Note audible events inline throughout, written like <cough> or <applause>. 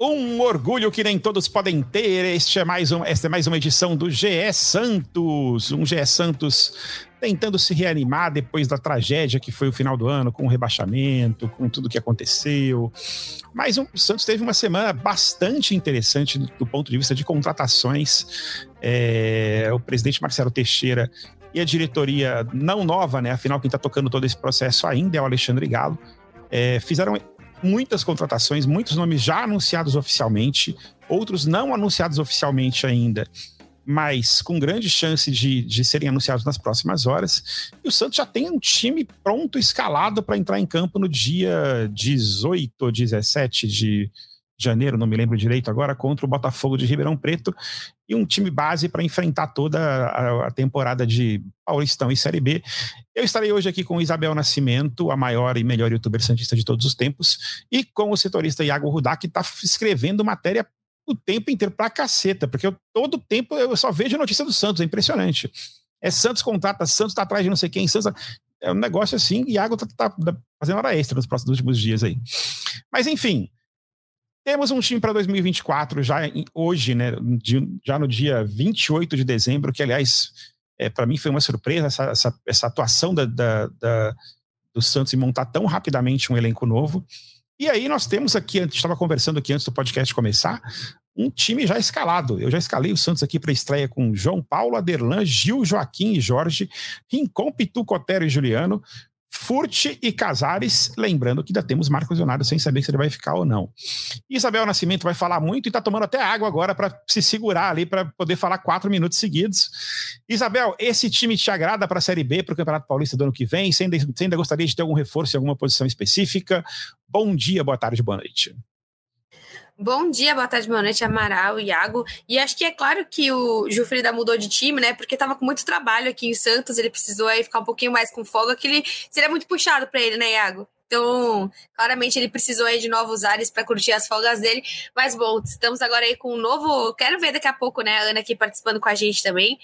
Um orgulho que nem todos podem ter. Este é mais um, esta é mais uma edição do GE Santos. Um GE Santos tentando se reanimar depois da tragédia que foi o final do ano, com o rebaixamento, com tudo que aconteceu. Mas o Santos teve uma semana bastante interessante do, do ponto de vista de contratações. É, o presidente Marcelo Teixeira e a diretoria não nova, né? Afinal, quem está tocando todo esse processo ainda é o Alexandre Galo. É, fizeram muitas contratações, muitos nomes já anunciados oficialmente, outros não anunciados oficialmente ainda, mas com grande chance de, de serem anunciados nas próximas horas. E o Santos já tem um time pronto, escalado para entrar em campo no dia 18 ou 17 de janeiro, não me lembro direito agora, contra o Botafogo de Ribeirão Preto, e um time base para enfrentar toda a, a, temporada de Paulistão e Série B. Eu estarei hoje aqui com Isabel Nascimento, a maior e melhor youtuber santista de todos os tempos, e com o setorista Iago Rudá, que está escrevendo matéria o tempo inteiro pra caceta, porque eu, todo tempo eu só vejo notícia do Santos, é impressionante. É Santos contrata, Santos tá atrás de não sei quem, Santos. É um negócio assim, Iago tá, tá, tá fazendo hora extra nos próximos últimos dias aí. Mas enfim, temos um time para 2024 já hoje, né? já no dia 28 de dezembro, que aliás, é, para mim foi uma surpresa essa, essa, essa atuação da, da, da, do Santos em montar tão rapidamente um elenco novo. E aí nós temos aqui, a gente estava conversando aqui antes do podcast começar, um time já escalado. Eu já escalei o Santos aqui para estreia com João Paulo, Aderlan, Gil, Joaquim e Jorge, Rincon, Pitu, Cotero e Juliano, Furte e Casares, lembrando que ainda temos Marcos Leonardo sem saber se ele vai ficar ou não. Isabel Nascimento vai falar muito e está tomando até água agora para se segurar ali para poder falar quatro minutos seguidos. Isabel, esse time te agrada para a Série B, para o Campeonato Paulista do ano que vem? Você ainda, você ainda gostaria de ter algum reforço em alguma posição específica? Bom dia, boa tarde, boa noite. Bom dia, boa tarde, boa noite, Amaral, Iago. E acho que é claro que o Jufrida mudou de time, né? Porque tava com muito trabalho aqui em Santos, ele precisou aí ficar um pouquinho mais com folga, que ele seria muito puxado para ele, né, Iago? Então, claramente ele precisou aí de novos ares para curtir as folgas dele. Mas bom, estamos agora aí com um novo. Quero ver daqui a pouco, né, a Ana aqui participando com a gente também.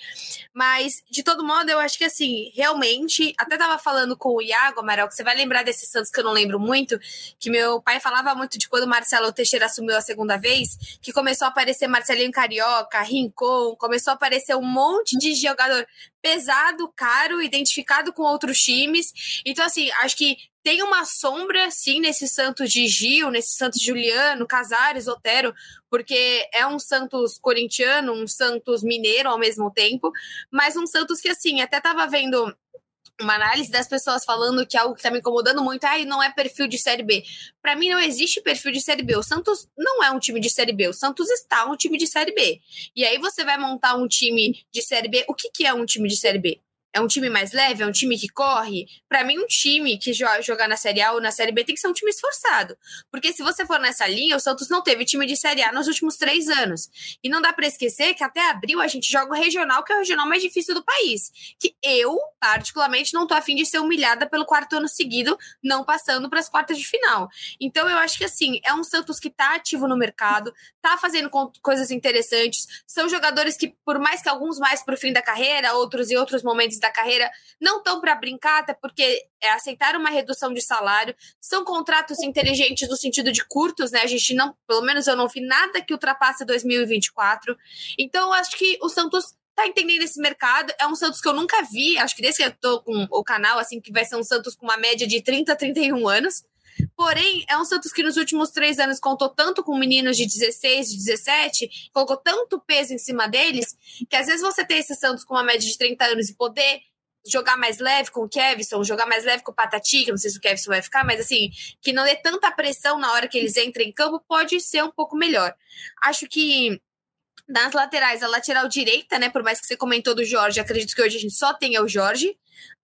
Mas, de todo modo, eu acho que assim, realmente, até tava falando com o Iago, Amaral, que você vai lembrar desses Santos que eu não lembro muito, que meu pai falava muito de quando Marcelo Teixeira assumiu a segunda vez, que começou a aparecer Marcelinho Carioca, Rincon, começou a aparecer um monte de jogador pesado, caro, identificado com outros times. Então, assim, acho que tem uma sombra, sim, nesse Santos de Gil, nesse Santos Juliano, Casares, Otero, porque é um Santos corintiano, um Santos mineiro ao mesmo tempo, mas um Santos que, assim, até tava vendo uma análise das pessoas falando que algo que tá me incomodando muito, ai, não é perfil de Série B. Para mim não existe perfil de Série B. O Santos não é um time de Série B. O Santos está um time de Série B. E aí você vai montar um time de Série B. O que, que é um time de Série B? É um time mais leve? É um time que corre? Para mim, um time que jogar na Série A ou na Série B tem que ser um time esforçado. Porque se você for nessa linha, o Santos não teve time de Série A nos últimos três anos. E não dá para esquecer que até abril a gente joga o regional, que é o regional mais difícil do país. Que eu, particularmente, não tô afim de ser humilhada pelo quarto ano seguido, não passando para as quartas de final. Então, eu acho que assim, é um Santos que tá ativo no mercado, tá fazendo coisas interessantes. São jogadores que, por mais que alguns mais pro fim da carreira, outros em outros momentos da carreira não estão para brincar, até porque é, aceitaram uma redução de salário. São contratos inteligentes no sentido de curtos, né? A gente não, pelo menos eu não vi nada que ultrapasse 2024. Então, eu acho que o Santos tá entendendo esse mercado. É um Santos que eu nunca vi, acho que desde que eu tô com o canal, assim, que vai ser um Santos com uma média de 30 a 31 anos. Porém, é um Santos que nos últimos três anos contou tanto com meninos de 16, de 17, colocou tanto peso em cima deles, que às vezes você tem esse Santos com uma média de 30 anos e poder jogar mais leve com o Kevson, jogar mais leve com o Patati, que não sei se o Kevson vai ficar, mas assim, que não dê tanta pressão na hora que eles entram em campo, pode ser um pouco melhor. Acho que nas laterais, a lateral direita, né? Por mais que você comentou do Jorge, acredito que hoje a gente só tenha o Jorge.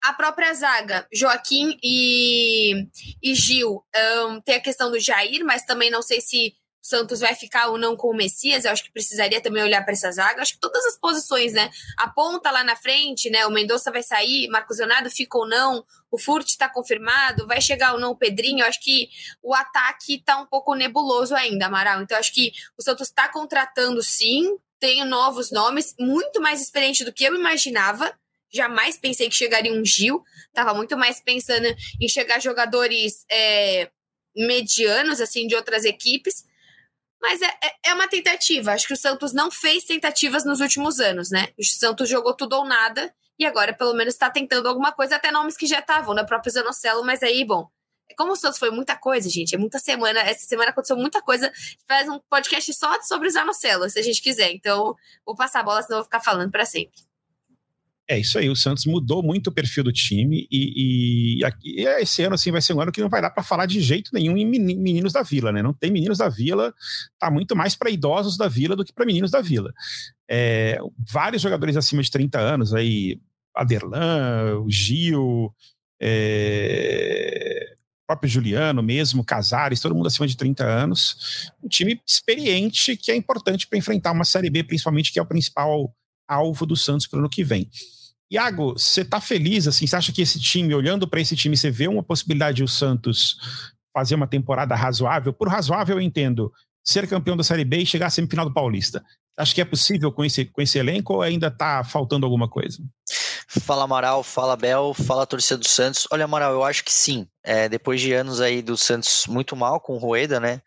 A própria zaga, Joaquim e, e Gil, um, tem a questão do Jair, mas também não sei se Santos vai ficar ou não com o Messias. Eu acho que precisaria também olhar para essa zaga. Acho que todas as posições, né? A ponta lá na frente, né? O Mendonça vai sair, Marcos Leonardo fica ou não, o Furt está confirmado, vai chegar ou não o Pedrinho. Eu acho que o ataque está um pouco nebuloso ainda, Amaral. Então, acho que o Santos está contratando sim, tem novos nomes, muito mais experiente do que eu imaginava. Jamais pensei que chegaria um Gil. Tava muito mais pensando em chegar jogadores é, medianos, assim, de outras equipes. Mas é, é, é uma tentativa. Acho que o Santos não fez tentativas nos últimos anos, né? O Santos jogou tudo ou nada. E agora, pelo menos, está tentando alguma coisa, até nomes que já estavam, na né? própria Zanocelo, mas aí, bom, como o Santos foi muita coisa, gente, é muita semana. Essa semana aconteceu muita coisa. Faz um podcast só sobre o Zanocelo, se a gente quiser. Então, vou passar a bola, senão eu vou ficar falando para sempre. É isso aí, o Santos mudou muito o perfil do time e, e, e esse ano assim vai ser um ano que não vai dar para falar de jeito nenhum em meninos da Vila, né? Não tem meninos da Vila, tá muito mais para idosos da Vila do que para meninos da Vila. É, vários jogadores acima de 30 anos aí, Aderlan, o Gil, é, o próprio Juliano mesmo, Casares, todo mundo acima de 30 anos. Um time experiente que é importante para enfrentar uma Série B, principalmente, que é o principal alvo do Santos para o ano que vem. Iago, você está feliz? Assim, você acha que esse time, olhando para esse time, você vê uma possibilidade de o Santos fazer uma temporada razoável? Por razoável, eu entendo ser campeão da Série B e chegar à semifinal do Paulista. Acho que é possível com esse, com esse elenco ou ainda está faltando alguma coisa? Fala Amaral, fala Bel, fala torcida do Santos. Olha, Amaral, eu acho que sim. É, depois de anos aí do Santos muito mal com o Rueda, né?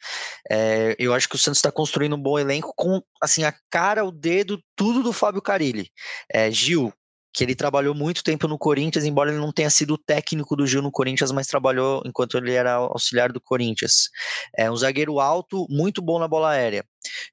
É, eu acho que o Santos está construindo um bom elenco com assim a cara, o dedo, tudo do Fábio Carilli. É, Gil, que ele trabalhou muito tempo no Corinthians, embora ele não tenha sido técnico do Gil no Corinthians, mas trabalhou enquanto ele era auxiliar do Corinthians. É um zagueiro alto, muito bom na bola aérea.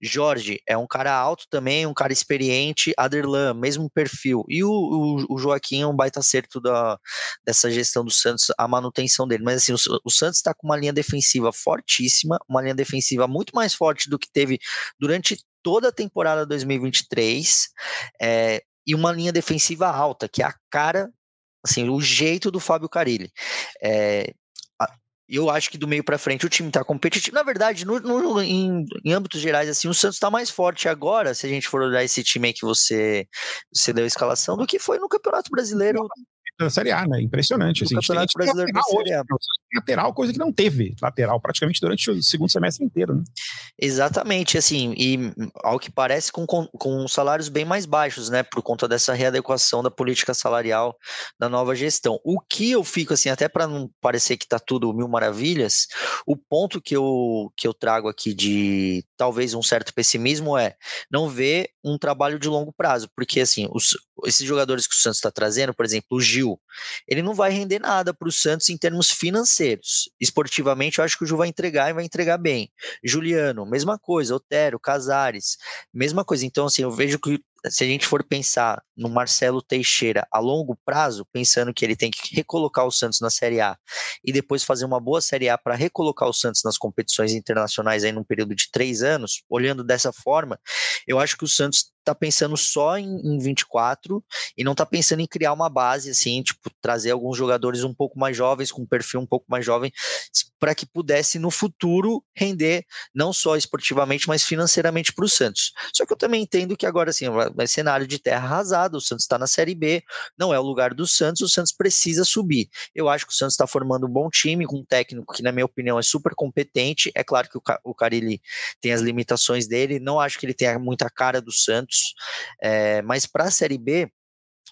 Jorge é um cara alto também, um cara experiente. Aderlan, mesmo perfil. E o, o, o Joaquim é um baita acerto da, dessa gestão do Santos, a manutenção dele. Mas assim, o, o Santos está com uma linha defensiva fortíssima, uma linha defensiva muito mais forte do que teve durante toda a temporada 2023. É, e uma linha defensiva alta, que é a cara, assim, o jeito do Fábio Carilli. É, eu acho que do meio para frente o time está competitivo. Na verdade, no, no, em, em âmbitos gerais, assim, o Santos está mais forte agora, se a gente for olhar esse time aí que você, você deu a escalação, do que foi no Campeonato Brasileiro da Série A, né? Impressionante. Assim, Campeonato Brasileiro da Série A. Lateral, coisa que não teve lateral praticamente durante o segundo semestre inteiro, né? Exatamente, assim, e ao que parece com, com, salários bem mais baixos, né? Por conta dessa readequação da política salarial da nova gestão. O que eu fico, assim, até para não parecer que tá tudo mil maravilhas, o ponto que eu, que eu trago aqui de talvez um certo pessimismo é não ver um trabalho de longo prazo, porque assim, os, esses jogadores que o Santos está trazendo, por exemplo, o Gil, ele não vai render nada para o Santos em termos financeiros. Esportivamente, eu acho que o Gil vai entregar e vai entregar bem. Juliano, mesma coisa. Otero, Casares, mesma coisa. Então, assim, eu vejo que se a gente for pensar no Marcelo Teixeira a longo prazo, pensando que ele tem que recolocar o Santos na Série A e depois fazer uma boa Série A para recolocar o Santos nas competições internacionais aí num período de três anos, olhando dessa forma, eu acho que o Santos está pensando só em, em 24 e não está pensando em criar uma base assim, tipo, trazer alguns jogadores um pouco mais jovens, com um perfil um pouco mais jovem, para que pudesse no futuro render não só esportivamente, mas financeiramente para o Santos. Só que eu também entendo que agora assim, vai cenário de terra arrasada, o Santos está na Série B, não é o lugar do Santos, o Santos precisa subir. Eu acho que o Santos está formando um bom time, com um técnico que, na minha opinião, é super competente. É claro que o, o Carilli tem as limitações dele, não acho que ele tenha muita cara do Santos, é, mas para a Série B,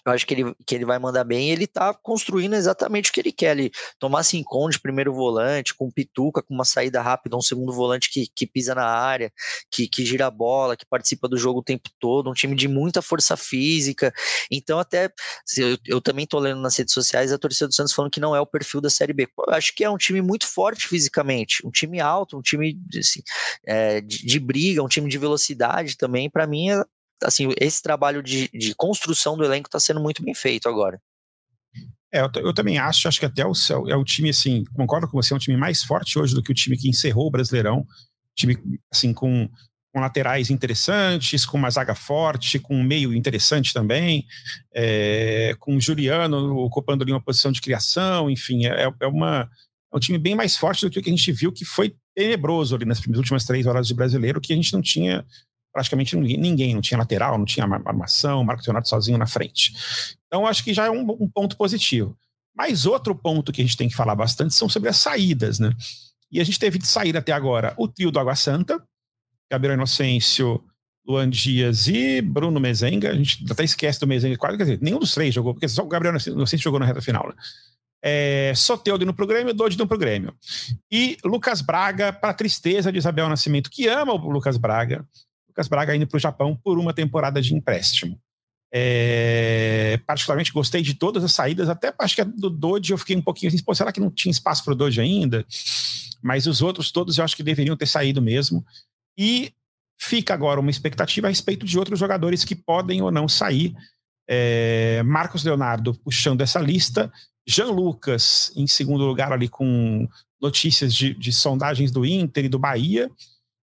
eu acho que ele, que ele vai mandar bem ele tá construindo exatamente o que ele quer ali. Tomar Sincon de primeiro volante, com Pituca, com uma saída rápida, um segundo volante que, que pisa na área, que, que gira a bola, que participa do jogo o tempo todo, um time de muita força física. Então, até eu, eu também tô lendo nas redes sociais a torcida do Santos falando que não é o perfil da Série B. eu acho que é um time muito forte fisicamente, um time alto, um time assim, é, de, de briga, um time de velocidade também. Para mim, é, assim, esse trabalho de, de construção do elenco está sendo muito bem feito agora. É, eu, eu, também acho, acho que até o é o time, assim, concordo com você, é um time mais forte hoje do que o time que encerrou o Brasileirão. Time, assim, com, com laterais interessantes, com uma zaga forte, com um meio interessante também, é, com o Juliano ocupando ali uma posição de criação, enfim, é, é, uma, é um time bem mais forte do que o que a gente viu, que foi tenebroso ali nas últimas três horas de brasileiro, que a gente não tinha praticamente ninguém, não tinha lateral, não tinha armação, Marco Leonardo sozinho na frente. Então, acho que já é um, um, ponto positivo. Mas outro ponto que a gente tem que falar bastante são sobre as saídas, né? E a gente teve de sair até agora o trio do Água Santa, Gabriel Inocêncio Luan Dias e Bruno Mezenga. A gente até esquece do Mezenga quase, quer dizer, nenhum dos três jogou, porque só o Gabriel Inocente jogou na reta final. Né? É, Soteudo no programa e Dodi no programa. E Lucas Braga, para tristeza de Isabel Nascimento, que ama o Lucas Braga. Lucas Braga indo para o Japão por uma temporada de empréstimo. É, particularmente gostei de todas as saídas, até acho que a do Dodge eu fiquei um pouquinho assim, será que não tinha espaço para o Dodge ainda? Mas os outros todos eu acho que deveriam ter saído mesmo. E fica agora uma expectativa a respeito de outros jogadores que podem ou não sair. É, Marcos Leonardo puxando essa lista, Jean Lucas em segundo lugar ali com notícias de, de sondagens do Inter e do Bahia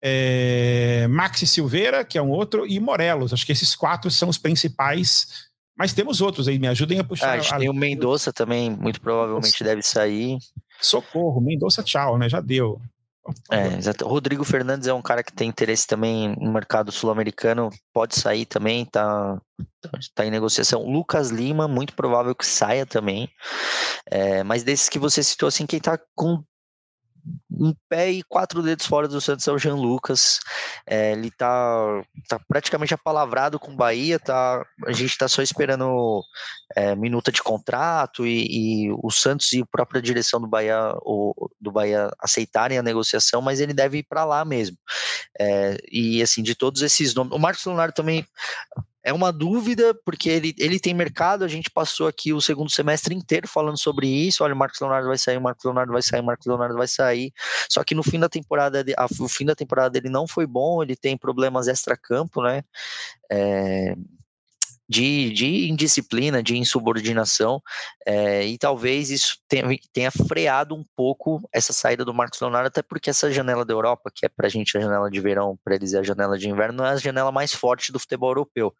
é, Maxi Silveira, que é um outro, e Morelos. Acho que esses quatro são os principais. Mas temos outros aí, me ajudem a puxar. Ah, a gente a... tem o Mendonça também, muito provavelmente Nossa. deve sair. Socorro, Mendonça, tchau, né? Já deu. É, exato. Rodrigo Fernandes é um cara que tem interesse também no mercado sul-americano, pode sair também, tá, tá em negociação. Lucas Lima, muito provável que saia também. É, mas desses que você citou, assim, quem tá com um pé e quatro dedos fora do Santos é o Jean Lucas. É, ele tá, tá praticamente apalavrado com o Bahia, tá, a gente tá só esperando é, minuta de contrato e, e, o Santos e a própria direção do Bahia, o, do Bahia aceitarem a negociação, mas ele deve ir para lá mesmo. É, e assim, de todos esses nomes, o Marcos Leonardo também é uma dúvida, porque ele, ele tem mercado, a gente passou aqui o segundo semestre inteiro falando sobre isso, olha, o Marcos Leonardo vai sair, o Marcos Leonardo vai sair, o Marcos Leonardo vai sair, só que no fim da temporada, a, o fim da temporada dele não foi bom, ele tem problemas extra-campo, né, é, de, de indisciplina, de insubordinação, é, e talvez isso tenha, tenha, freado um pouco essa saída do Marcos Leonardo, até porque essa janela da Europa, que é para a gente a janela de verão, para eles é a janela de inverno, não é a janela mais forte do futebol europeu.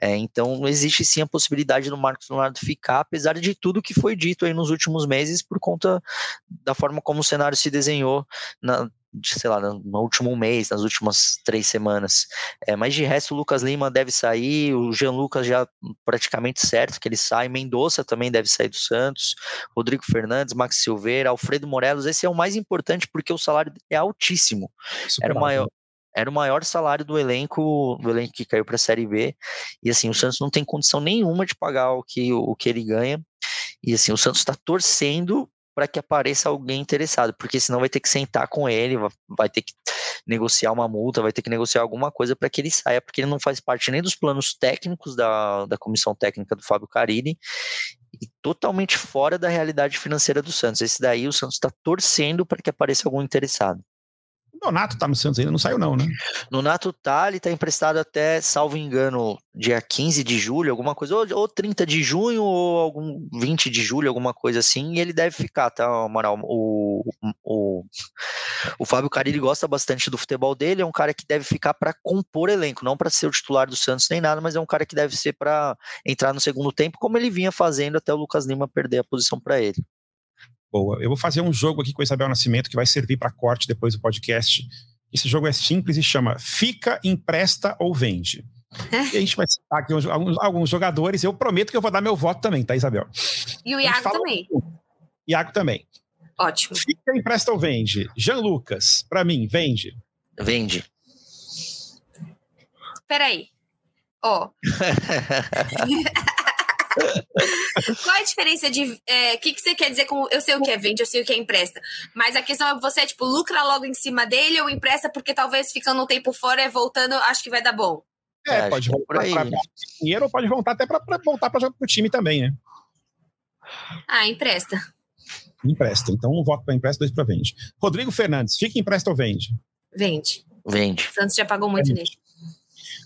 É, então, existe sim a possibilidade do Marcos Leonardo ficar, apesar de tudo que foi dito aí nos últimos meses, por conta da forma como o cenário se desenhou na, sei lá, no, último mês, nas últimas três semanas. É, mas de resto, o Lucas Lima deve sair, o Jean Lucas já praticamente certo que ele sai, Mendonça também deve sair do Santos, Rodrigo Fernandes, Max Silveira, Alfredo Morelos, esse é o mais importante porque o salário é altíssimo. Super Era o maior, era o maior salário do elenco, do elenco que caiu para a Série B. E assim, o Santos não tem condição nenhuma de pagar o que, o que ele ganha. E assim, o Santos está torcendo para que apareça alguém interessado, porque senão vai ter que sentar com ele, vai ter que negociar uma multa, vai ter que negociar alguma coisa para que ele saia, porque ele não faz parte nem dos planos técnicos da, da comissão técnica do Fábio Carini e totalmente fora da realidade financeira do Santos. Esse daí o Santos está torcendo para que apareça algum interessado. Nonato tá no Santos ainda, não saiu não, né? Nonato tá, ele tá emprestado até, salvo engano, dia 15 de julho, alguma coisa, ou, ou 30 de junho, ou algum 20 de julho, alguma coisa assim, e ele deve ficar, tá, Amaral? O, o, o Fábio Carilli gosta bastante do futebol dele, é um cara que deve ficar para compor elenco, não para ser o titular do Santos nem nada, mas é um cara que deve ser para entrar no segundo tempo, como ele vinha fazendo até o Lucas Lima perder a posição para ele boa. Eu vou fazer um jogo aqui com a Isabel Nascimento que vai servir para corte depois do podcast. Esse jogo é simples e chama Fica, Empresta ou Vende. E a gente vai citar aqui alguns, alguns, jogadores. Eu prometo que eu vou dar meu voto também, tá, Isabel? E o Iago também. Iago também. Ótimo. Fica, empresta ou vende? Jean Lucas, para mim, vende. Vende. Peraí. Ó. Oh. <laughs> <laughs> Qual a diferença de. O é, que, que você quer dizer com. Eu sei o que é vende, eu sei o que é empresta. Mas a questão é você, tipo, lucra logo em cima dele ou empresta porque talvez ficando um tempo fora e voltando, acho que vai dar bom. É, é pode voltar para dinheiro ou pode voltar até para voltar para o time também, né? Ah, empresta. Empresta. Então, um voto para empresta, dois para vende. Rodrigo Fernandes, fica empresta ou vende? Vende. Vende. Santos já pagou muito vende. nele.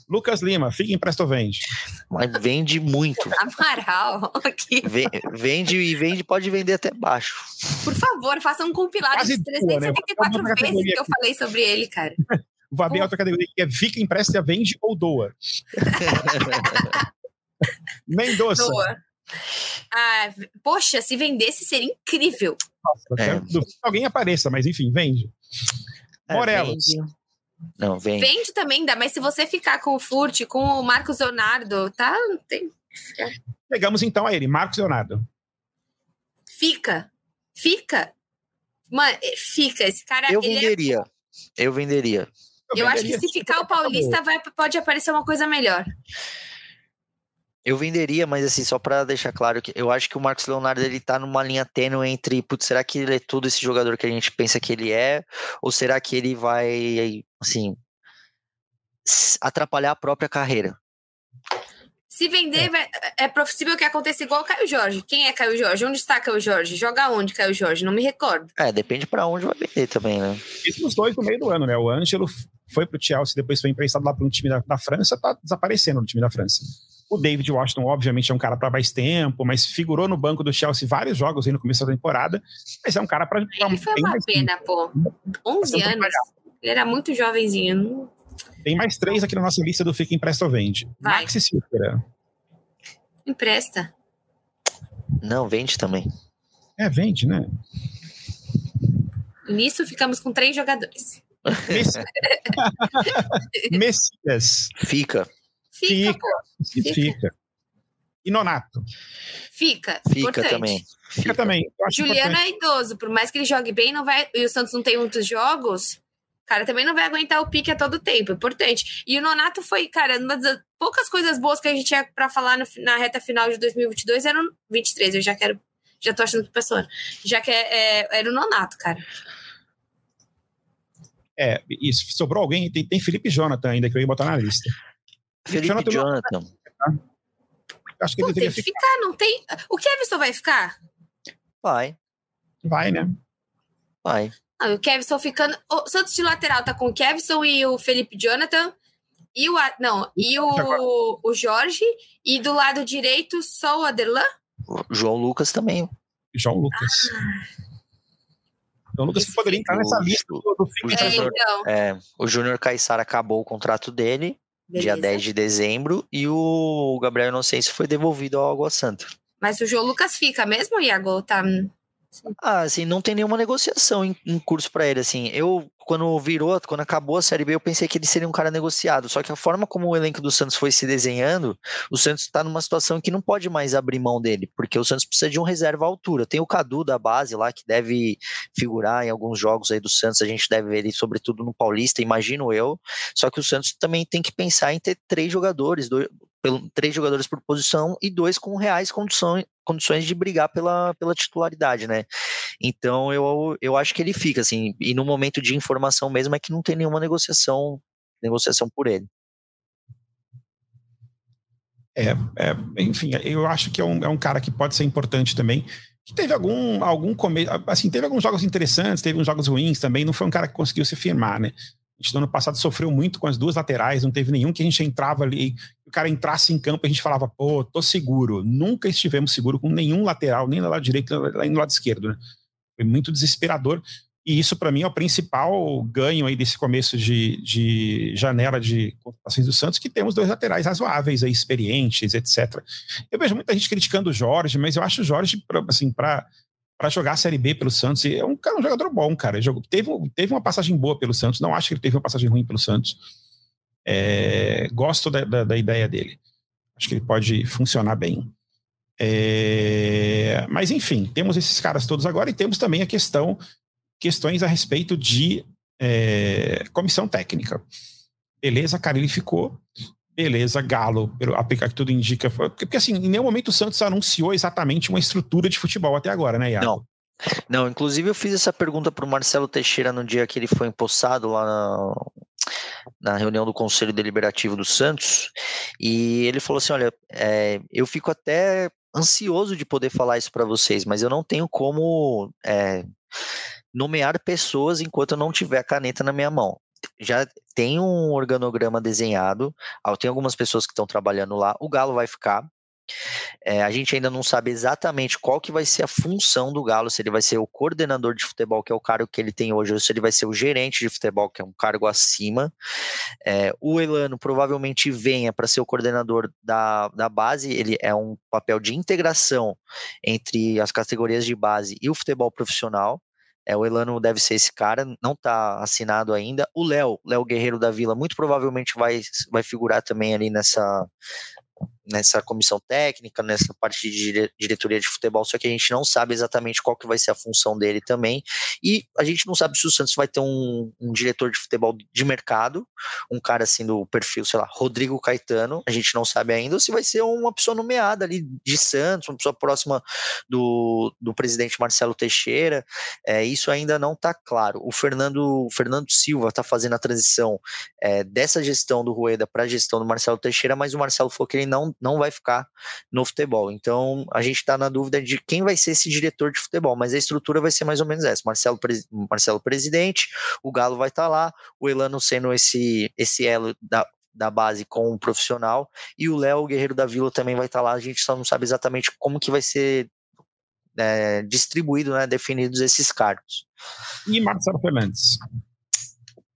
Lucas Lima, fica em Presto Vende. Mas vende muito. <laughs> Amaral, aqui. Vende e vende, pode vender até baixo. Por favor, faça um compilado Quase de 374 né? vezes que eu falei sobre ele, cara. O Vaber é outra categoria que é fica, empresta, vende ou doa. <laughs> Mendonça. Doa. Ah, poxa, se vendesse seria incrível. Nossa, é. alguém apareça, mas enfim, vende. É, Morelos. Vende. Não, vende. Vende também dá, mas se você ficar com o Furt, com o Marcos Leonardo, tá? Tem... Pegamos então a ele, Marcos Leonardo. Fica. Fica. Mano, fica. Esse cara. Eu é venderia. É... Eu venderia. Eu, eu acho que se ficar o Paulista, vai, pode aparecer uma coisa melhor. Eu venderia, mas assim, só para deixar claro que eu acho que o Marcos Leonardo ele tá numa linha tênue entre, putz, será que ele é todo esse jogador que a gente pensa que ele é? Ou será que ele vai, assim, atrapalhar a própria carreira? Se vender, é, é possível que aconteça igual o Caio Jorge. Quem é Caio Jorge? Onde está Caio Jorge? Joga onde, Caio Jorge? Não me recordo. É, depende para onde vai vender também, né? Isso nos dois no meio do ano, né? O Ângelo foi pro Chelsea, depois foi emprestado lá para um time da, da França, tá desaparecendo no time da França. O David Washington, obviamente, é um cara para mais tempo, mas figurou no banco do Chelsea vários jogos aí no começo da temporada. Mas é um cara para. Ele foi uma pena, tempo. pô. 11 anos. Ele era muito jovenzinho. Tem mais três aqui na nossa lista do Fica Empresta ou Vende. Vai. Maxi Silveira. Empresta. Não, vende também. É, vende, né? Nisso ficamos com três jogadores. <laughs> Messias. Fica. Fica, fica, fica. fica. E Nonato? Fica. Fica importante. também. Fica, fica também. Juliano importante. é idoso, por mais que ele jogue bem, não vai. E o Santos não tem muitos jogos. Cara também não vai aguentar o pique a todo tempo, importante. E o Nonato foi, cara, uma das poucas coisas boas que a gente tinha para falar no, na reta final de 2022 eram 23. Eu já quero, já tô achando que pessoa. Já que é, é, era o Nonato, cara. É, isso. Sobrou alguém? Tem, tem Felipe Jonathan ainda que eu ia botar na lista. Felipe Jonathan. Jonathan. Acho que Pô, ele deveria tem que ficar. ficar. não tem. O Kevson vai ficar? Vai. Vai, né? Vai. Ah, o Kevson ficando. O Santos de lateral tá com o Kevson e o Felipe Jonathan. E o. Não, e o, o Jorge. E do lado direito, só o Aderlan? O João Lucas também. João Lucas. Ah. João Lucas poderia entrar nessa lista do, do. É, então. é, o Júnior Caissara acabou o contrato dele. Beleza. dia 10 de dezembro, e o Gabriel Inocêncio foi devolvido ao Água Santa. Mas o João Lucas fica mesmo, Iago? Tá... Ah, assim, não tem nenhuma negociação em, em curso para ele, assim. Eu quando virou, quando acabou a Série B, eu pensei que ele seria um cara negociado. Só que a forma como o elenco do Santos foi se desenhando, o Santos está numa situação que não pode mais abrir mão dele, porque o Santos precisa de um reserva à altura. Tem o Cadu da base lá, que deve figurar em alguns jogos aí do Santos, a gente deve ver ele, sobretudo no Paulista, imagino eu. Só que o Santos também tem que pensar em ter três jogadores, dois, pelo, três jogadores por posição e dois com reais condições, condições de brigar pela, pela titularidade, né? Então eu, eu acho que ele fica, assim, e no momento de informação mesmo é que não tem nenhuma negociação, negociação por ele. É, é, enfim, eu acho que é um, é um cara que pode ser importante também. Que teve algum, algum começo, assim, teve alguns jogos interessantes, teve uns jogos ruins também, não foi um cara que conseguiu se firmar, né? A gente no ano passado sofreu muito com as duas laterais, não teve nenhum que a gente entrava ali, o cara entrasse em campo e a gente falava, pô, tô seguro. Nunca estivemos seguro com nenhum lateral, nem no lado direito, nem no lado esquerdo, né? Foi muito desesperador. E isso, para mim, é o principal ganho aí desse começo de, de janela de contratações do Santos, que temos dois laterais razoáveis, aí, experientes, etc. Eu vejo muita gente criticando o Jorge, mas eu acho o Jorge, assim, para para jogar a Série B pelo Santos. É um, cara, um jogador bom, cara. Jogou, teve, teve uma passagem boa pelo Santos. Não acho que ele teve uma passagem ruim pelo Santos. É, gosto da, da, da, ideia dele. Acho que ele pode funcionar bem. É, mas, enfim, temos esses caras todos agora e temos também a questão questões a respeito de é, comissão técnica. Beleza, Carilli ficou. Beleza, Galo, pelo que tudo indica. Porque, assim, em nenhum momento o Santos anunciou exatamente uma estrutura de futebol até agora, né, Iago? Não. Não, inclusive eu fiz essa pergunta para o Marcelo Teixeira no dia que ele foi empossado lá na, na, reunião do Conselho Deliberativo do Santos, e ele falou assim: olha, é, eu fico até ansioso de poder falar isso para vocês, mas eu não tenho como é, nomear pessoas enquanto eu não tiver a caneta na minha mão já tem um organograma desenhado, tem algumas pessoas que estão trabalhando lá, o Galo vai ficar. É, a gente ainda não sabe exatamente qual que vai ser a função do Galo, se ele vai ser o coordenador de futebol, que é o cargo que ele tem hoje, ou se ele vai ser o gerente de futebol, que é um cargo acima. É, o Elano provavelmente venha para ser o coordenador da, da base, ele é um papel de integração entre as categorias de base e o futebol profissional. É, o Elano deve ser esse cara, não está assinado ainda. O Léo, Léo Guerreiro da Vila, muito provavelmente vai, vai figurar também ali nessa, nessa comissão técnica, nessa parte de diretoria de futebol, só que a gente não sabe exatamente qual que vai ser a função dele também. E a gente não sabe se o Santos vai ter um, um diretor de futebol de mercado, um cara assim do perfil, sei lá, Rodrigo Caetano, a gente não sabe ainda, ou se vai ser uma pessoa nomeada ali de Santos, uma pessoa próxima do, do presidente Marcelo Teixeira. É, isso ainda não está claro. O Fernando, o Fernando Silva está fazendo a transição é, dessa gestão do Rueda para a gestão do Marcelo Teixeira, mas o Marcelo falou que ele não, não vai ficar no futebol. Então a gente está na dúvida de quem vai ser esse diretor de futebol, mas a estrutura vai ser mais ou menos essa: Marcelo, Marcelo presidente, o Galo vai estar tá lá, o Elano sendo esse, esse elo da, da base com o profissional e o Léo, o Guerreiro da Vila, também vai estar tá lá. A gente só não sabe exatamente como que vai ser é, distribuído, né, definidos esses cargos. E Marcelo Fernandes?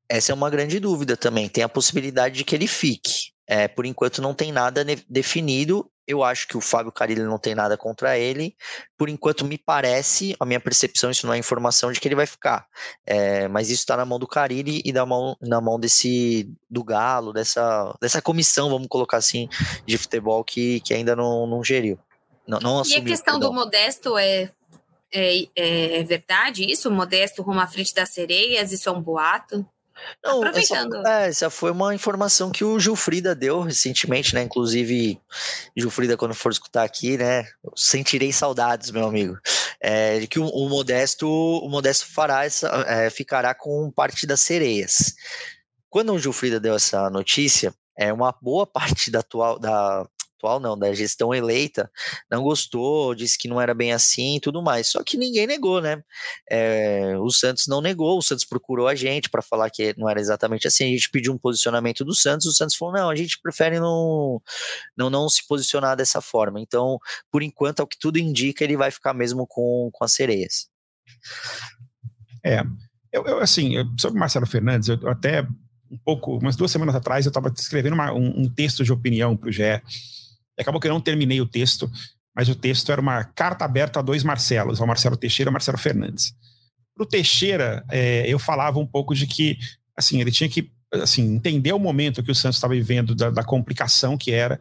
Essa é uma grande dúvida também. Tem a possibilidade de que ele fique. É, por enquanto não tem nada definido. Eu acho que o Fábio Carilli não tem nada contra ele. Por enquanto, me parece, a minha percepção, isso não é informação de que ele vai ficar. É, mas isso está na mão do Carilli e da mão, na mão desse do Galo, dessa, dessa comissão, vamos colocar assim, de futebol que, que ainda não, não geriu. Não, não assumiu, e a questão perdão. do Modesto é, é, é, verdade isso? Modesto rumo à frente das sereias, isso é um boato? Não, Aproveitando. Essa, é, essa foi uma informação que o Gilfrida deu recentemente, né? Inclusive, Gilfrida, quando for escutar aqui, né? Sentirei saudades, meu amigo. É, de que o, o, Modesto, o Modesto fará essa, é, ficará com parte das sereias. Quando o Gilfrida deu essa notícia, é uma boa <laughs> parte da atual da atual não, da gestão eleita, não gostou, disse que não era bem assim e tudo mais. Só que ninguém negou, né? É, o Santos não negou, o Santos procurou a gente para falar que não era exatamente assim. A gente pediu um posicionamento do Santos, o Santos falou: não, a gente prefere não, não, não se posicionar dessa forma. Então, por enquanto, ao que tudo indica, ele vai ficar mesmo com, com as sereias. É, eu, eu assim, sobre Marcelo Fernandes, eu até um pouco, umas duas semanas atrás, eu estava escrevendo uma, um, um, texto de opinião para o GE acabou que eu não terminei o texto, mas o texto era uma carta aberta a dois Marcelos, ao Marcelo Teixeira e ao Marcelo Fernandes. Para o Teixeira, é, eu falava um pouco de que assim, ele tinha que assim, entender o momento que o Santos estava vivendo, da, da, complicação que era,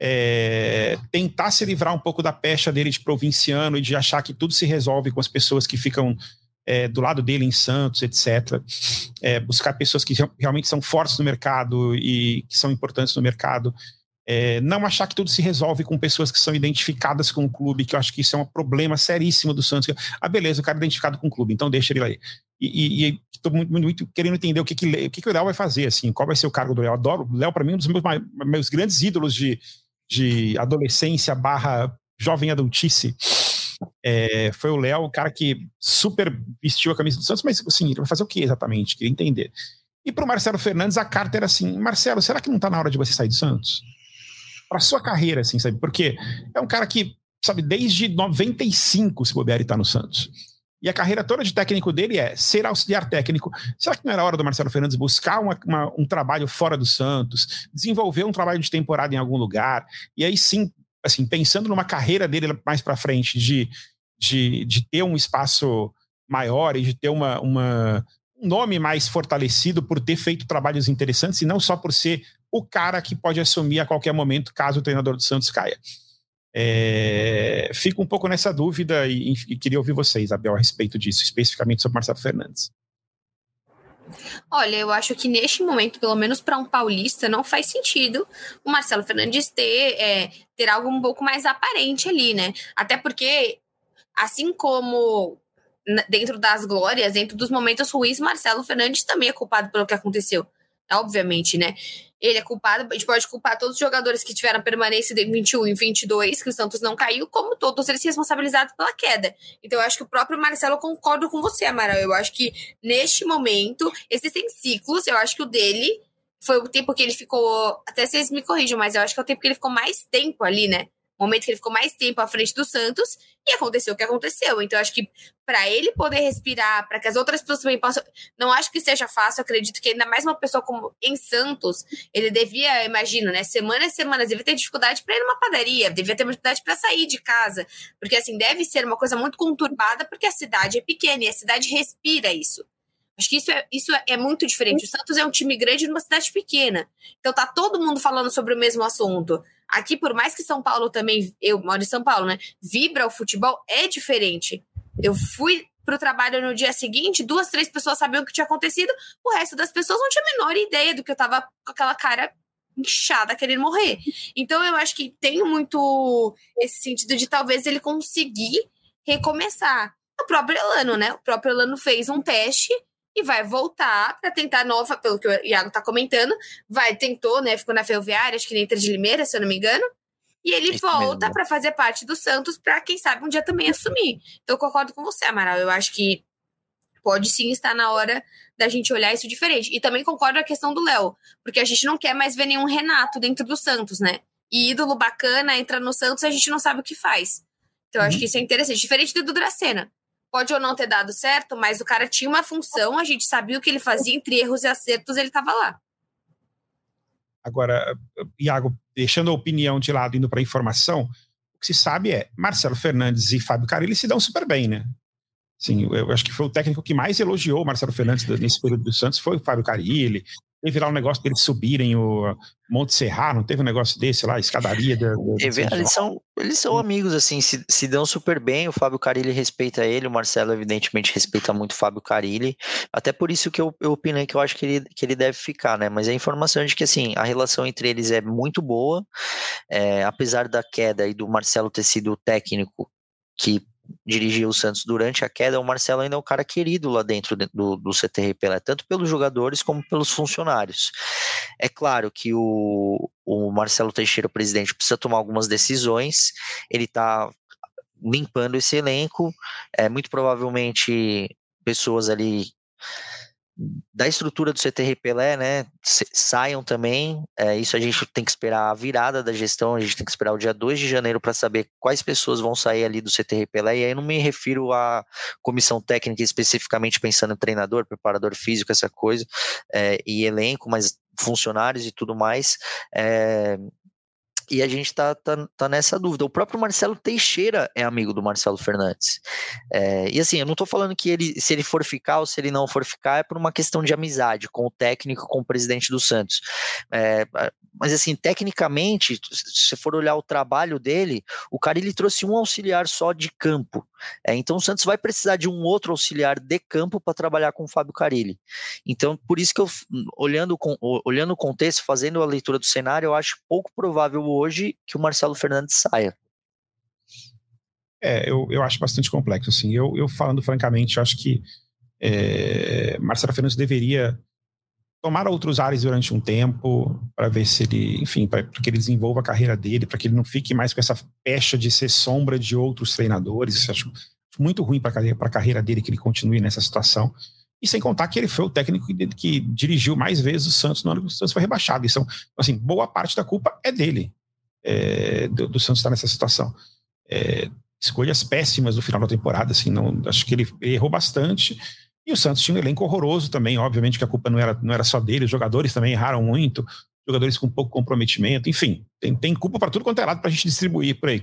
é, tentar se livrar um pouco da pecha dele de provinciano e de achar que tudo se resolve com as pessoas que ficam é, do lado dele em Santos, etc. É, buscar pessoas que realmente são fortes no mercado e que são importantes no mercado é, não achar que tudo se resolve com pessoas que são identificadas com o clube, que eu acho que isso é um problema seríssimo do Santos. Ah, beleza, o cara é identificado com o clube, então deixa ele aí. E estou muito, muito, querendo entender o que, que, o, que, que o Léo vai fazer, assim, qual vai ser o cargo do Léo. Adoro. O Léo, para mim, é um dos meus, meus grandes ídolos de, de adolescência barra jovem adultice. É, foi o Léo, o cara que super vestiu a camisa do Santos, mas assim, ele vai fazer o que exatamente? Queria entender. E para o Marcelo Fernandes, a carta era assim: Marcelo, será que não está na hora de você sair do Santos? Para sua carreira, assim, sabe? Porque é um cara que, sabe, desde 95, se bobear, ele tá no Santos. E a carreira toda de técnico dele é ser auxiliar técnico. Será que não era hora do Marcelo Fernandes buscar uma, uma, um trabalho fora do Santos, desenvolver um trabalho de temporada em algum lugar? E aí sim, assim, pensando numa carreira dele mais para frente, de, de, de ter um espaço maior e de ter uma, uma, um nome mais fortalecido por ter feito trabalhos interessantes e não só por ser o cara que pode assumir a qualquer momento caso o treinador do Santos caia. É, fico um pouco nessa dúvida e, e, queria ouvir vocês, Abel, a respeito disso, especificamente sobre Marcelo Fernandes. Olha, eu acho que neste momento, pelo menos para um paulista, não faz sentido o Marcelo Fernandes ter, é, ter algo um pouco mais aparente ali, né? Até porque, assim como dentro das glórias, dentro dos momentos ruins, Marcelo Fernandes também é culpado pelo que aconteceu obviamente, né? Ele é culpado, a gente pode culpar todos os jogadores que tiveram permanência de 21 e 22, que o Santos não caiu, como todos eles responsabilizados pela queda. Então, eu acho que o próprio Marcelo concordo com você, Amaral. Eu acho que neste momento existem ciclos, eu acho que o dele foi o tempo que ele ficou. Até vocês me corrijam, mas eu acho que é o tempo que ele ficou mais tempo ali, né? Momento que ele ficou mais tempo à frente do Santos e aconteceu o que aconteceu. Então, acho que para ele poder respirar, para que as outras pessoas também possam. Não acho que seja fácil, acredito que ainda mais uma pessoa como em Santos, ele devia, imagino, né, semanas e semanas, devia ter dificuldade para ir numa padaria, devia ter dificuldade para sair de casa, porque assim, deve ser uma coisa muito conturbada, porque a cidade é pequena e a cidade respira isso. Acho que isso é, isso é muito diferente. O Santos é um time grande numa cidade pequena. Então tá todo mundo falando sobre o mesmo assunto. Aqui, por mais que São Paulo também, eu moro em São Paulo, né? Vibra o futebol, é diferente. Eu fui para o trabalho no dia seguinte, duas, três pessoas sabiam o que tinha acontecido, o resto das pessoas não tinha a menor ideia do que eu tava com aquela cara inchada querendo morrer. Então eu acho que tem muito esse sentido de talvez ele conseguir recomeçar. O próprio Elano, né? O próprio Elano fez um teste e vai voltar para tentar nova, pelo que o Iago tá comentando, vai tentou, né? Ficou na Ferroviária, acho que na Inter de Limeira, se eu não me engano. E ele Isso volta para fazer parte do Santos para quem sabe um dia também assumir. Então eu concordo com você, Amaral. Eu acho que pode sim estar na hora da gente olhar isso diferente. E também concordo com a questão do Léo, porque a gente não quer mais ver nenhum Renato dentro do Santos, né? E ídolo bacana entra no Santos, a gente não sabe o que faz. Então, eu acho uhum. que isso é interessante. Diferente do Dracena. Pode ou não ter dado certo, mas o cara tinha uma função, a gente sabia o que ele fazia, entre erros e acertos, ele estava lá. Agora, Iago, deixando a opinião de lado, indo para a informação, o que se sabe é Marcelo Fernandes e Fábio Carilli se dão super bem, né? Sim, eu acho que foi o técnico que mais elogiou Marcelo Fernandes nesse período do Santos, foi o Fábio Carilli. Teve lá um negócio deles subirem o Monte Serra, não teve um negócio desse lá, escadaria. Da, da eles, são, eles são amigos, assim, se, se dão super bem. O Fábio Carilli respeita ele, o Marcelo, evidentemente, respeita muito o Fábio Carilli. Até por isso que eu, eu opinei que eu acho que ele, que ele deve ficar, né? Mas a informação é de que, assim, a relação entre eles é muito boa, é, apesar da queda e do Marcelo ter sido o técnico que dirigiu o Santos durante a queda, o Marcelo ainda é um cara querido lá dentro do, do CTR tanto pelos jogadores como pelos funcionários. É claro que o, o Marcelo Teixeira, o presidente, precisa tomar algumas decisões, ele está limpando esse elenco, é, muito provavelmente pessoas ali da estrutura do CTR Pelé, né, saiam também. É, isso a gente tem que esperar a virada da gestão, a gente tem que esperar o dia 2 de janeiro para saber quais pessoas vão sair ali do CTR Pelé. E aí não me refiro à comissão técnica especificamente pensando em treinador, preparador físico, essa coisa, é, e elenco, mas funcionários e tudo mais. É, e a gente tá, tá, tá, nessa dúvida. O próprio Marcelo Teixeira é amigo do Marcelo Fernandes. É, e assim, eu não tô falando que ele, se ele for ficar ou se ele não for ficar, é por uma questão de amizade com o técnico, com o presidente do Santos. É, mas assim, tecnicamente, se for olhar o trabalho dele, o cara ele trouxe um auxiliar só de campo. É, então o Santos vai precisar de um outro auxiliar de campo para trabalhar com o Fábio Carilli. Então, por isso que eu, olhando, com, olhando o contexto, fazendo a leitura do cenário, eu acho pouco provável hoje que o Marcelo Fernandes saia. É, eu, eu acho bastante complexo, assim. Eu, eu falando francamente, acho que é, Marcelo Fernandes deveria tomar outros ares durante um tempo para ver se ele, enfim, para que ele desenvolva a carreira dele, para que ele não fique mais com essa pecha de ser sombra de outros treinadores. Isso acho muito ruim para a carreira dele que ele continue nessa situação. E sem contar que ele foi o técnico que, que dirigiu mais vezes o Santos no ano que o Santos foi rebaixado. Então, assim, boa parte da culpa é dele é, do, do, Santos estar nessa situação. É, escolhas péssimas no final da temporada, assim, não, acho que ele errou bastante. E o Santos tinha um elenco horroroso também, obviamente que a culpa não era, não era só dele, os jogadores também erraram muito, jogadores com pouco comprometimento, enfim, tem, tem culpa para tudo quanto é lado para a gente distribuir por aí.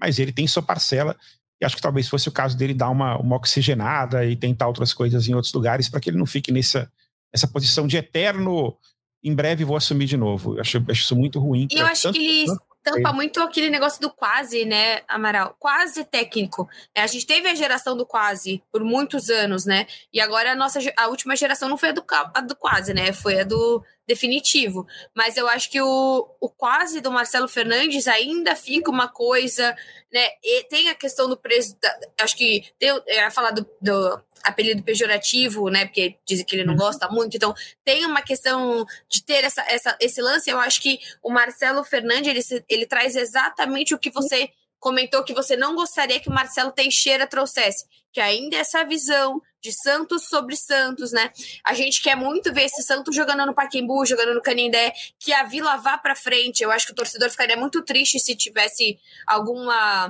Mas ele tem sua parcela, e acho que talvez fosse o caso dele dar uma, uma oxigenada e tentar outras coisas em outros lugares para que ele não fique nessa, nessa posição de eterno em breve vou assumir de novo. Eu acho, acho isso muito ruim. E eu acho que ele tampa muito aquele negócio do quase, né, Amaral? Quase técnico. É, a gente teve a geração do quase por muitos anos, né? E agora a nossa a última geração não foi a do, a do quase, né? Foi a do definitivo. Mas eu acho que o, o quase do Marcelo Fernandes ainda fica uma coisa, né? E tem a questão do preço. Da, acho que tem, eu ia falar do, do apelido pejorativo, né? Porque dizem que ele não uhum. gosta muito. Então, tem uma questão de ter essa, essa, esse lance. Eu acho que o Marcelo Fernandes ele, ele traz exatamente o que você comentou que você não gostaria que o Marcelo Teixeira trouxesse, que ainda é essa visão de Santos sobre Santos, né? A gente quer muito ver esse Santos jogando no Paquembu, jogando no Canindé, que a Vila vá para frente. Eu acho que o torcedor ficaria muito triste se tivesse alguma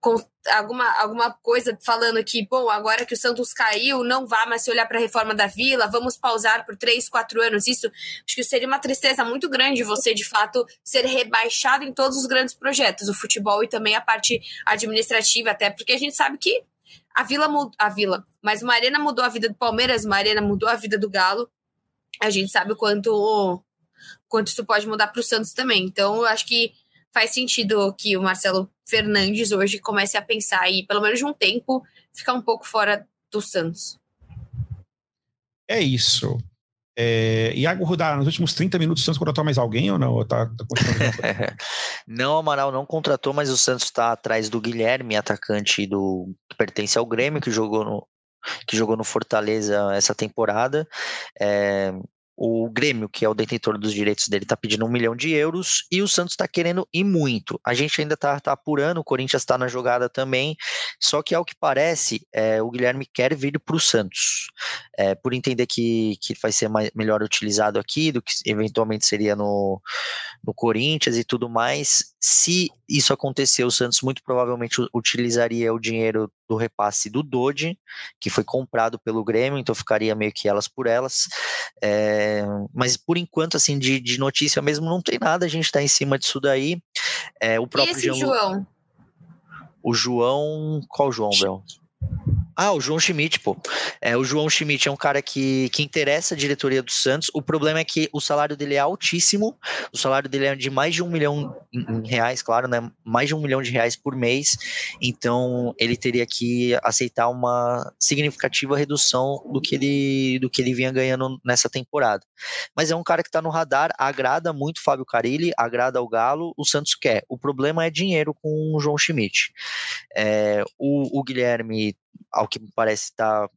com alguma, alguma coisa falando que, bom, agora que o Santos caiu, não vá mais se olhar para a reforma da Vila, vamos pausar por três, quatro anos. Isso acho que seria uma tristeza muito grande você, de fato, ser rebaixado em todos os grandes projetos, o futebol e também a parte administrativa, até porque a gente sabe que a Vila a Vila, mas uma arena mudou a vida do Palmeiras, uma arena mudou a vida do Galo. A gente sabe o quanto, quanto isso pode mudar para o Santos também. Então, eu acho que faz sentido que o Marcelo Fernandes hoje comece a pensar e, pelo menos de um tempo, ficar um pouco fora do Santos. É isso. É, Iago Rudar, nos últimos 30 minutos o Santos contratou mais alguém ou não? Ou tá, tá <laughs> não, Amaral não contratou, mas o Santos está atrás do Guilherme, atacante do que pertence ao Grêmio, que jogou no, que jogou no Fortaleza essa temporada. É, o Grêmio, que é o detentor dos direitos dele, está pedindo um milhão de euros e o Santos está querendo ir muito. A gente ainda está tá apurando, o Corinthians está na jogada também, só que ao que parece, é, o Guilherme quer vir para o Santos, é, por entender que, que vai ser mais, melhor utilizado aqui do que eventualmente seria no, no Corinthians e tudo mais. Se isso acontecer, o Santos muito provavelmente utilizaria o dinheiro do repasse do Dodge, que foi comprado pelo Grêmio, então ficaria meio que elas por elas. É, mas por enquanto, assim, de, de, notícia mesmo não tem nada, a gente está em cima disso daí. É, o próprio e esse João? O João. Qual João, Bel? Ah, o João Schmidt, pô. É, o João Schmidt é um cara que, que interessa a diretoria do Santos. O problema é que o salário dele é altíssimo. O salário dele é de mais de um milhão em reais, claro, né? Mais de um milhão de reais por mês. Então ele teria que aceitar uma significativa redução do que ele, do que ele vinha ganhando nessa temporada. Mas é um cara que está no radar, agrada muito Fábio Carilli, agrada ao Galo. O Santos quer. O problema é dinheiro com o João Schmidt. É, o, o Guilherme ao que me parece está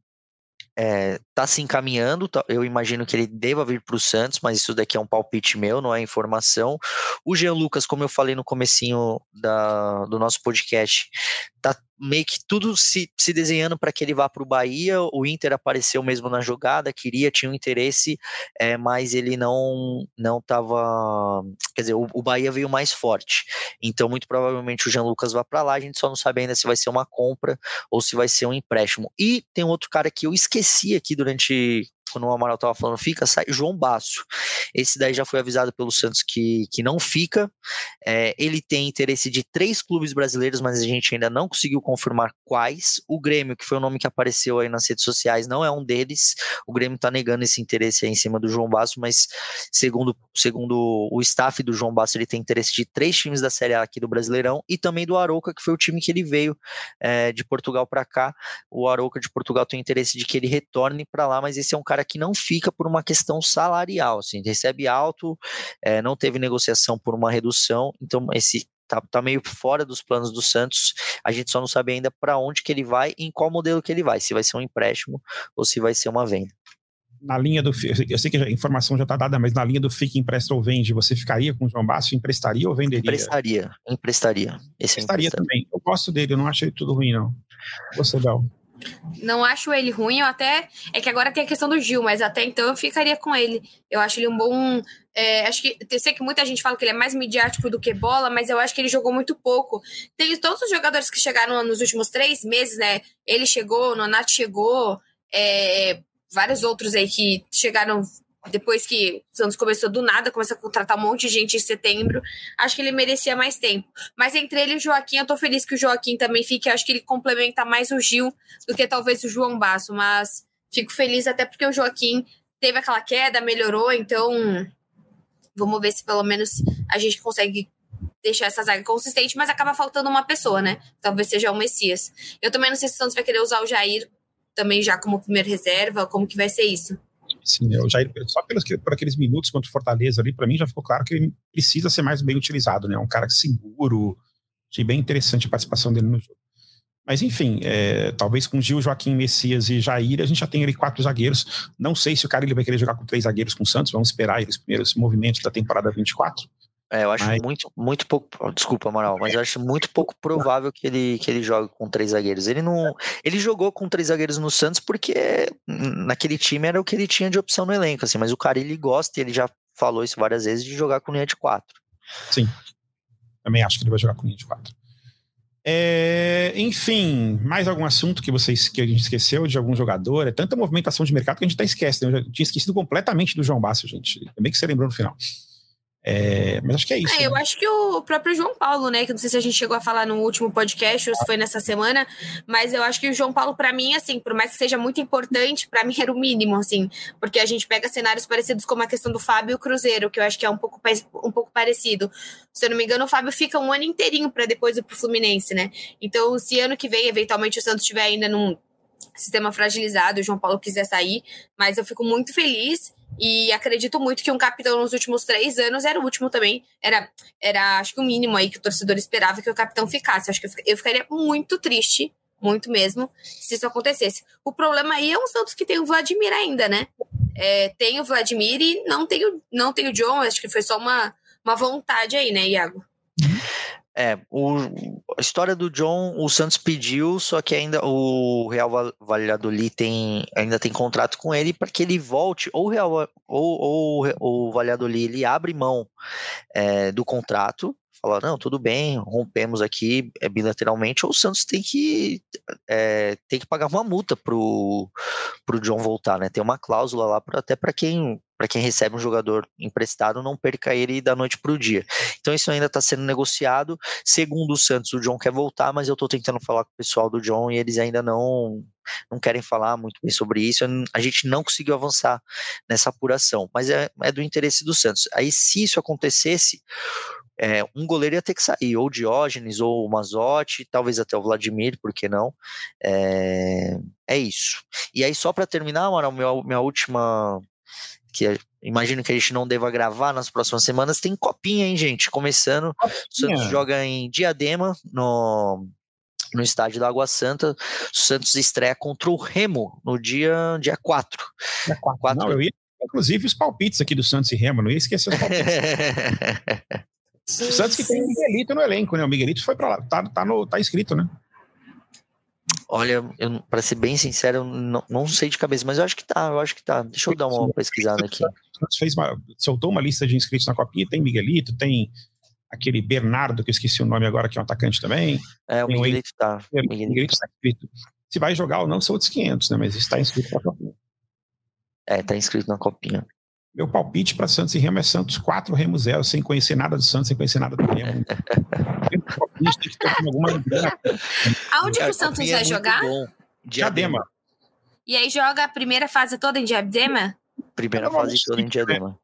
é, tá se encaminhando. Tá, eu imagino que ele deva vir para o Santos, mas isso daqui é um palpite meu, não é informação. O Jean Lucas, como eu falei no comecinho da, do nosso podcast, tá meio que tudo se, se desenhando para que ele vá para o Bahia. O Inter apareceu mesmo na jogada, queria, tinha um interesse, é, mas ele não não estava. Quer dizer, o, o, Bahia veio mais forte. Então, muito provavelmente o Jean Lucas vai para lá. A gente só não sabe ainda se vai ser uma compra ou se vai ser um empréstimo. E tem outro cara que eu esqueci aqui durante quando o Amaral estava falando fica, sai João Basso. Esse daí já foi avisado pelo Santos que, que não fica. É, ele tem interesse de três clubes brasileiros, mas a gente ainda não conseguiu confirmar quais. O Grêmio, que foi o nome que apareceu aí nas redes sociais, não é um deles. O Grêmio está negando esse interesse aí em cima do João Basso, mas segundo, segundo o staff do João Basso, ele tem interesse de três times da Série A aqui do Brasileirão e também do Arouca, que foi o time que ele veio é, de Portugal para cá. O Arouca de Portugal tem interesse de que ele retorne para lá, mas esse é um cara que não fica por uma questão salarial, assim, recebe alto, é, não teve negociação por uma redução, então esse tá, tá meio fora dos planos do Santos. A gente só não sabe ainda para onde que ele vai e em qual modelo que ele vai, se vai ser um empréstimo ou se vai ser uma venda. Na linha do eu sei que a informação já está dada, mas na linha do fica empresta ou vende, você ficaria com o João Basso? Emprestaria ou venderia? Emprestaria, emprestaria. Esse emprestaria também. Eu gosto dele, eu não achei tudo ruim, não. Você, Bel? Não acho ele ruim, eu até. É que agora tem a questão do Gil, mas até então eu ficaria com ele. Eu acho ele um bom. É, acho que. Eu sei que muita gente fala que ele é mais midiático do que bola, mas eu acho que ele jogou muito pouco. Tem todos os jogadores que chegaram nos últimos três meses, né? Ele chegou, o Nonato chegou, é, vários outros aí que chegaram depois que o Santos começou do nada, começou a contratar um monte de gente em setembro, acho que ele merecia mais tempo. Mas entre ele e o Joaquim, eu tô feliz que o Joaquim também fique, acho que ele complementa mais o Gil do que talvez o João Basso, mas fico feliz até porque o Joaquim teve aquela queda, melhorou, então vamos ver se pelo menos a gente consegue deixar essa zaga consistente, mas acaba faltando uma pessoa, né? Talvez seja o Messias. Eu também não sei se o Santos vai querer usar o Jair também já como primeira reserva, como que vai ser isso. Sim, eu já, só pelos, por aqueles minutos contra o Fortaleza ali, para mim já ficou claro que ele precisa ser mais bem utilizado, né? Um cara seguro, achei bem interessante a participação dele no jogo. Mas enfim, é, talvez com Gil, Joaquim, Messias e Jair, a gente já tem ali quatro zagueiros. Não sei se o cara ele vai querer jogar com três zagueiros com o Santos, vamos esperar os primeiros movimentos da temporada 24. É, eu acho mas... muito, muito pouco. Desculpa, Amaral, mas eu acho muito pouco provável que ele, que ele jogue com três zagueiros. Ele não. Ele jogou com três zagueiros no Santos porque naquele time era o que ele tinha de opção no elenco, assim, mas o cara ele gosta e ele já falou isso várias vezes de jogar com linha de quatro. Sim. Também acho que ele vai jogar com linha de quatro. É, enfim, mais algum assunto que vocês que a gente esqueceu de algum jogador? É tanta movimentação de mercado que a gente até esquece. Né? Eu já tinha esquecido completamente do João Basso, gente. Também que você lembrou no final. É, mas acho que é isso. É, né? Eu acho que o próprio João Paulo, né? Que não sei se a gente chegou a falar no último podcast ou se foi nessa semana, mas eu acho que o João Paulo, para mim, assim, por mais que seja muito importante, para mim era o mínimo, assim, porque a gente pega cenários parecidos como a questão do Fábio e o Cruzeiro, que eu acho que é um pouco, um pouco parecido. Se eu não me engano, o Fábio fica um ano inteirinho para depois ir pro Fluminense, né? Então, se ano que vem, eventualmente, o Santos estiver ainda num sistema fragilizado, o João Paulo quiser sair, mas eu fico muito feliz e acredito muito que um capitão nos últimos três anos era o último também. Era, era acho que o mínimo aí que o torcedor esperava que o capitão ficasse. Acho que eu ficaria muito triste, muito mesmo, se isso acontecesse. O problema aí é um Santos que tem o Vladimir ainda, né? É, tem o Vladimir e não tem o, não tem o John. Acho que foi só uma, uma vontade aí, né, Iago? É, o, a história do John, o Santos pediu, só que ainda o Real Valladolid tem, ainda tem contrato com ele para que ele volte, ou o Real ou, ou o Valladolid ele abre mão é, do contrato falar, não, tudo bem, rompemos aqui é, bilateralmente, ou o Santos tem que, é, tem que pagar uma multa pro, pro John voltar, né? Tem uma cláusula lá pra, até para quem para quem recebe um jogador emprestado não perca ele da noite para o dia. Então isso ainda está sendo negociado. Segundo o Santos, o John quer voltar, mas eu estou tentando falar com o pessoal do John e eles ainda não não querem falar muito bem sobre isso. A gente não conseguiu avançar nessa apuração, mas é, é do interesse do Santos. Aí se isso acontecesse, é, um goleiro ia ter que sair, ou Diógenes, ou o Mazotti, talvez até o Vladimir, por que não? É, é isso. E aí, só para terminar, Amaral, minha, minha última. Que imagino que a gente não deva gravar nas próximas semanas, tem copinha, hein, gente? Começando. Copinha. O Santos joga em Diadema, no, no estádio da Água Santa. O Santos estreia contra o Remo no dia, dia 4. Dia 4. 4. Não, eu ia, inclusive, os palpites aqui do Santos e Remo, não ia esquecer os palpites. O <laughs> Santos que tem o Miguelito no elenco, né? O Miguelito foi pra lá, tá, tá, no, tá escrito, né? Olha, pra ser bem sincero, eu não, não sei de cabeça, mas eu acho que tá, eu acho que tá. Deixa eu dar uma pesquisada aqui. Fez uma, soltou uma lista de inscritos na Copinha, tem Miguelito, tem aquele Bernardo, que eu esqueci o nome agora, que é um atacante também. É, o Miguelito tá. O Miguelito tá inscrito. Se vai jogar ou não, são outros 500, né? Mas está inscrito na Copinha. É, tá inscrito na Copinha. Meu palpite para Santos e Remo é Santos 4, Remo 0, sem conhecer nada do Santos, sem conhecer nada do Remo. <laughs> Aonde que o Santos vai é jogar? Diadema. E aí joga a primeira fase toda em Diadema? Primeira fase toda em Diadema.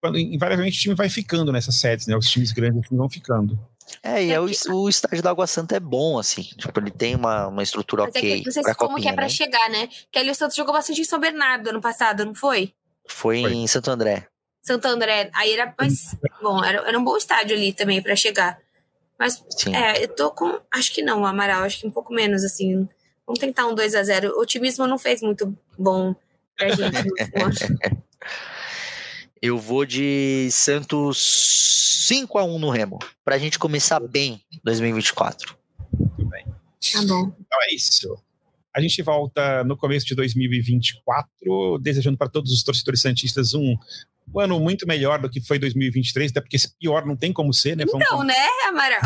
Quando, invariavelmente o time vai ficando nessas sedes, né? Os times grandes vão ficando. É, e é, é o, o estádio da Água Santa é bom, assim. Tipo, ele tem uma, uma estrutura Mas ok. É que, não sei como copinha, que é pra né? chegar, né? Que ali o Santos jogou bastante em São Bernardo ano passado, não foi? Foi, Foi. em Santo André. Santo André. Aí era mais. Bom, era, era um bom estádio ali também para chegar. Mas, Sim. é, eu tô com. Acho que não, o Amaral, acho que um pouco menos, assim. Vamos tentar um 2 a 0 O otimismo não fez muito bom pra gente. <laughs> eu vou de Santos 5 a 1 no Remo, pra gente começar bem 2024. Muito bem. Tá bom. Então é isso. A gente volta no começo de 2024, desejando para todos os torcedores santistas um, um ano muito melhor do que foi 2023, até porque pior não tem como ser, né? Vamos então, né, Amaral?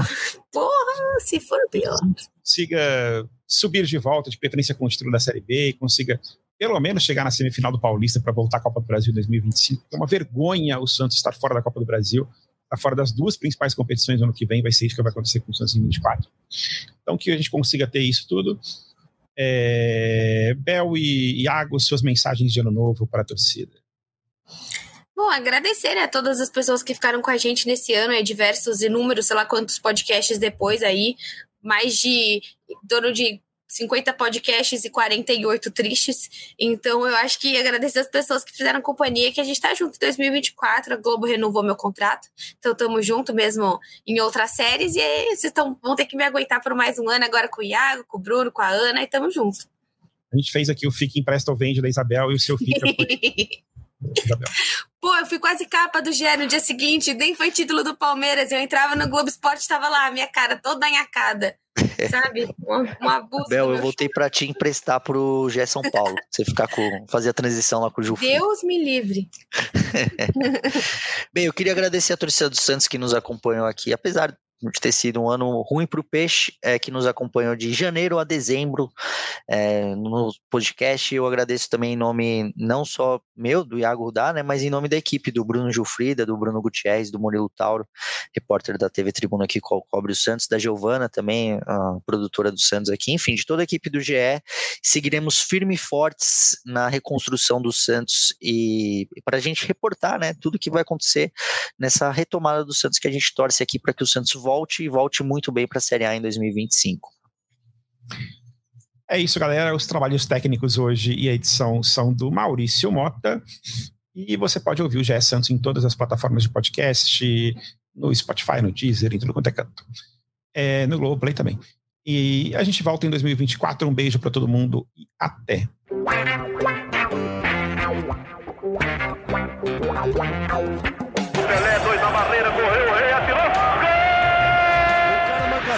Porra, se for pior. Consiga subir de volta, de preferência com o título da Série B, e consiga pelo menos chegar na semifinal do Paulista para voltar à Copa do Brasil 2025. É uma vergonha o Santos estar fora da Copa do Brasil, estar fora das duas principais competições no ano que vem, vai ser isso que vai acontecer com o Santos em 2024. Então, que a gente consiga ter isso tudo. É, Bel e Iago, suas mensagens de ano novo para a torcida. Bom, agradecer né, a todas as pessoas que ficaram com a gente nesse ano, é, diversos, inúmeros, sei lá quantos podcasts depois aí, mais de torno de 50 podcasts e 48 tristes. Então, eu acho que agradecer as pessoas que fizeram companhia, que a gente tá junto em 2024. A Globo renovou meu contrato. Então, estamos junto mesmo em outras séries. E aí, vocês tão, vão ter que me aguentar por mais um ano agora com o Iago, com o Bruno, com a Ana, e estamos juntos. A gente fez aqui o Fique Empresta ou Vende da Isabel e o seu Fica. <laughs> Pô, eu fui quase capa do GE no dia seguinte, nem foi título do Palmeiras. Eu entrava no Globo Esporte, tava lá, minha cara toda anhacada. <laughs> Sabe? Um, um abuso. Bel, eu voltei para te emprestar pro GE São Paulo. Você ficar com. fazer a transição lá com o Ju. Deus me livre. <laughs> Bem, eu queria agradecer a torcida do Santos que nos acompanhou aqui. Apesar de ter sido um ano ruim para o peixe, é, que nos acompanhou de janeiro a dezembro é, no podcast. Eu agradeço também em nome não só meu, do Iago Rudá, né, mas em nome da equipe do Bruno Gilfrida, do Bruno Gutierrez, do Murilo Tauro, repórter da TV Tribuna que co cobre o Santos, da Giovana também, produtora do Santos aqui, enfim, de toda a equipe do GE. Seguiremos firme e fortes na reconstrução do Santos e, e para a gente reportar né, tudo que vai acontecer nessa retomada do Santos que a gente torce aqui para que o Santos volte e volte muito bem para a Série A em 2025. É isso, galera. Os trabalhos técnicos hoje e a edição são do Maurício Mota. E você pode ouvir o GE Santos em todas as plataformas de podcast, no Spotify, no Deezer, em tudo quanto é canto. É, no Globoplay também. E a gente volta em 2024. Um beijo para todo mundo e até.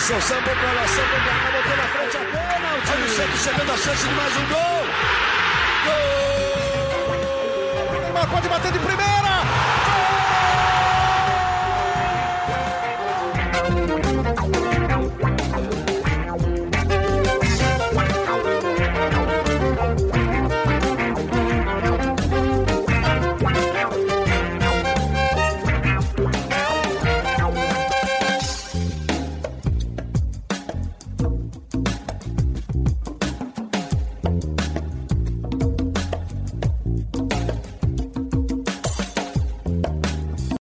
Marcação, sambou pra lá, sambou pra cá, botou na frente a pênalti. Olha o Santos chegando a chance de mais um gol. Gol! Neymar pode bater de primeira.